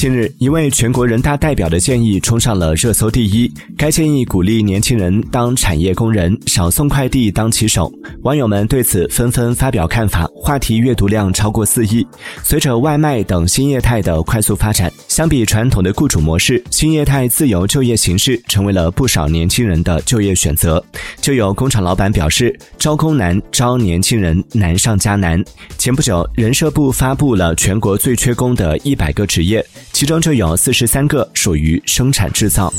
近日，一位全国人大代表的建议冲上了热搜第一。该建议鼓励年轻人当产业工人，少送快递当骑手。网友们对此纷纷发表看法，话题阅读量超过四亿。随着外卖等新业态的快速发展，相比传统的雇主模式，新业态自由就业形式成为了不少年轻人的就业选择。就有工厂老板表示，招工难，招年轻人难上加难。前不久，人社部发布了全国最缺工的一百个职业。其中就有四十三个属于生产制造。